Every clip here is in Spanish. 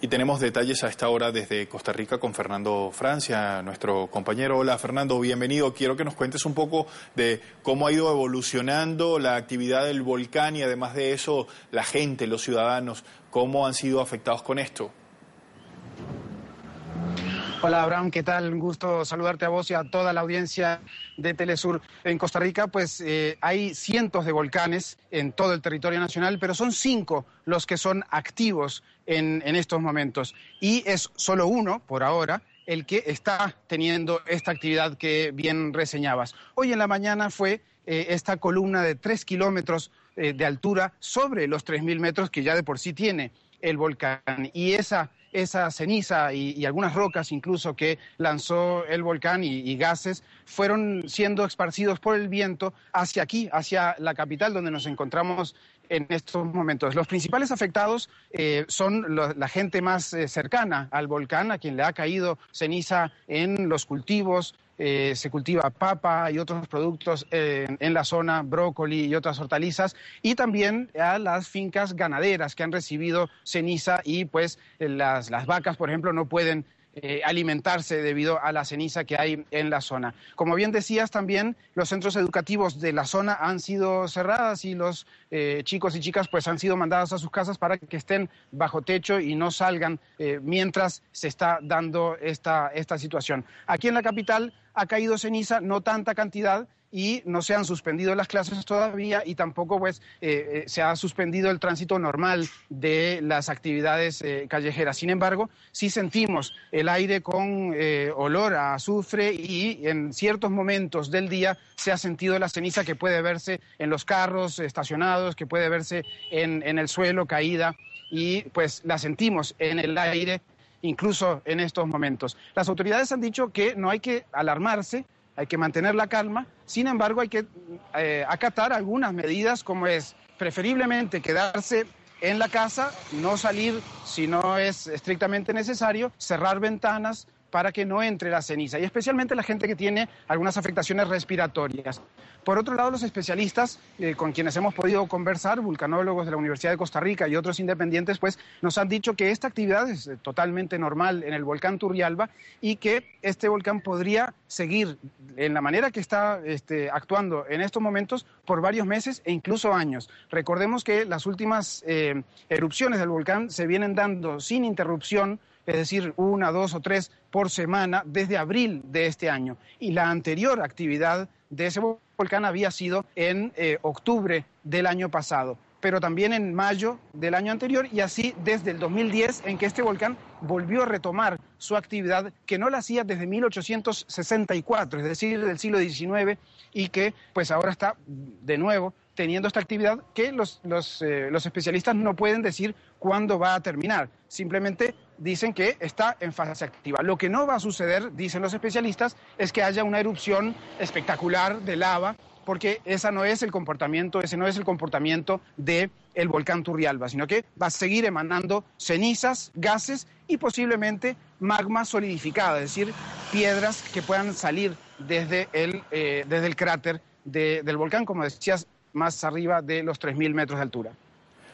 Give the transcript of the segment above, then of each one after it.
Y tenemos detalles a esta hora desde Costa Rica con Fernando Francia, nuestro compañero. Hola Fernando, bienvenido. Quiero que nos cuentes un poco de cómo ha ido evolucionando la actividad del volcán y además de eso la gente, los ciudadanos, cómo han sido afectados con esto. Hola Abraham, ¿qué tal? Un gusto saludarte a vos y a toda la audiencia de Telesur. En Costa Rica, pues eh, hay cientos de volcanes en todo el territorio nacional, pero son cinco los que son activos en, estos momentos. Y es solo uno, por ahora, el que está teniendo esta actividad que bien reseñabas. Hoy en la mañana fue eh, esta columna de tres kilómetros eh, de altura sobre los tres mil metros que ya de por sí tiene el volcán. Y esa esa ceniza y, algunas rocas incluso que lanzó el volcán y, gases fueron siendo esparcidos por el viento hacia aquí, hacia la capital donde nos encontramos en estos momentos. Los principales afectados eh, son la gente más eh, cercana al volcán, a quien le ha caído ceniza en los cultivos, eh, se cultiva papa y otros productos en la zona, brócoli y otras hortalizas, y también a las fincas ganaderas que han recibido ceniza y pues las, las vacas, por ejemplo, no pueden eh, alimentarse debido a la ceniza que hay en la zona. Como bien decías también, los centros educativos de la zona han sido cerradas y los eh, chicos y chicas pues han sido mandados a sus casas para que estén bajo techo y no salgan eh, mientras se está dando esta, esta situación. Aquí en la capital ha caído ceniza, no tanta cantidad, y no se han suspendido las clases todavía y tampoco pues eh, eh, se ha suspendido el tránsito normal de las actividades eh, callejeras. Sin embargo, sí sentimos el aire con olor a azufre y en ciertos momentos del día se ha sentido la ceniza que puede verse en los carros estacionados, que puede verse en, en el suelo caída y pues la sentimos en el aire incluso en estos momentos. Las autoridades han dicho que no hay que alarmarse, hay que mantener la calma, sin embargo hay que eh, acatar algunas medidas como es preferiblemente quedarse en la casa, no salir si no es estrictamente necesario, cerrar ventanas, para que no entre la ceniza, y especialmente la gente que tiene algunas afectaciones respiratorias. Por otro lado, los especialistas eh, con quienes hemos podido conversar, vulcanólogos de la Universidad de Costa Rica y otros independientes, pues nos han dicho que esta actividad es eh, totalmente normal en el volcán Turrialba y que este volcán podría seguir en la manera que está este, actuando en estos momentos por varios meses e incluso años. Recordemos que las últimas eh, erupciones del volcán se vienen dando sin interrupción es decir, una, dos o tres por semana desde abril de este año. Y la anterior actividad de ese volcán había sido en eh, octubre del año pasado, pero también en mayo del año anterior y así desde el 2010 en que este volcán volvió a retomar su actividad que no la hacía desde 1864, es decir, del siglo XIX y que pues ahora está de nuevo teniendo esta actividad que los, los, eh, los especialistas no pueden decir cuándo va a terminar. Simplemente dicen que está en fase activa. Lo que no va a suceder, dicen los especialistas, es que haya una erupción espectacular de lava, porque esa no es el comportamiento, ese no es el comportamiento del el volcán Turrialba, sino que va a seguir emanando cenizas, gases y posiblemente magma solidificado, es decir, piedras que puedan salir desde el, eh, desde el cráter del volcán, como decías, más arriba de los 3.000 metros de altura.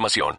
información.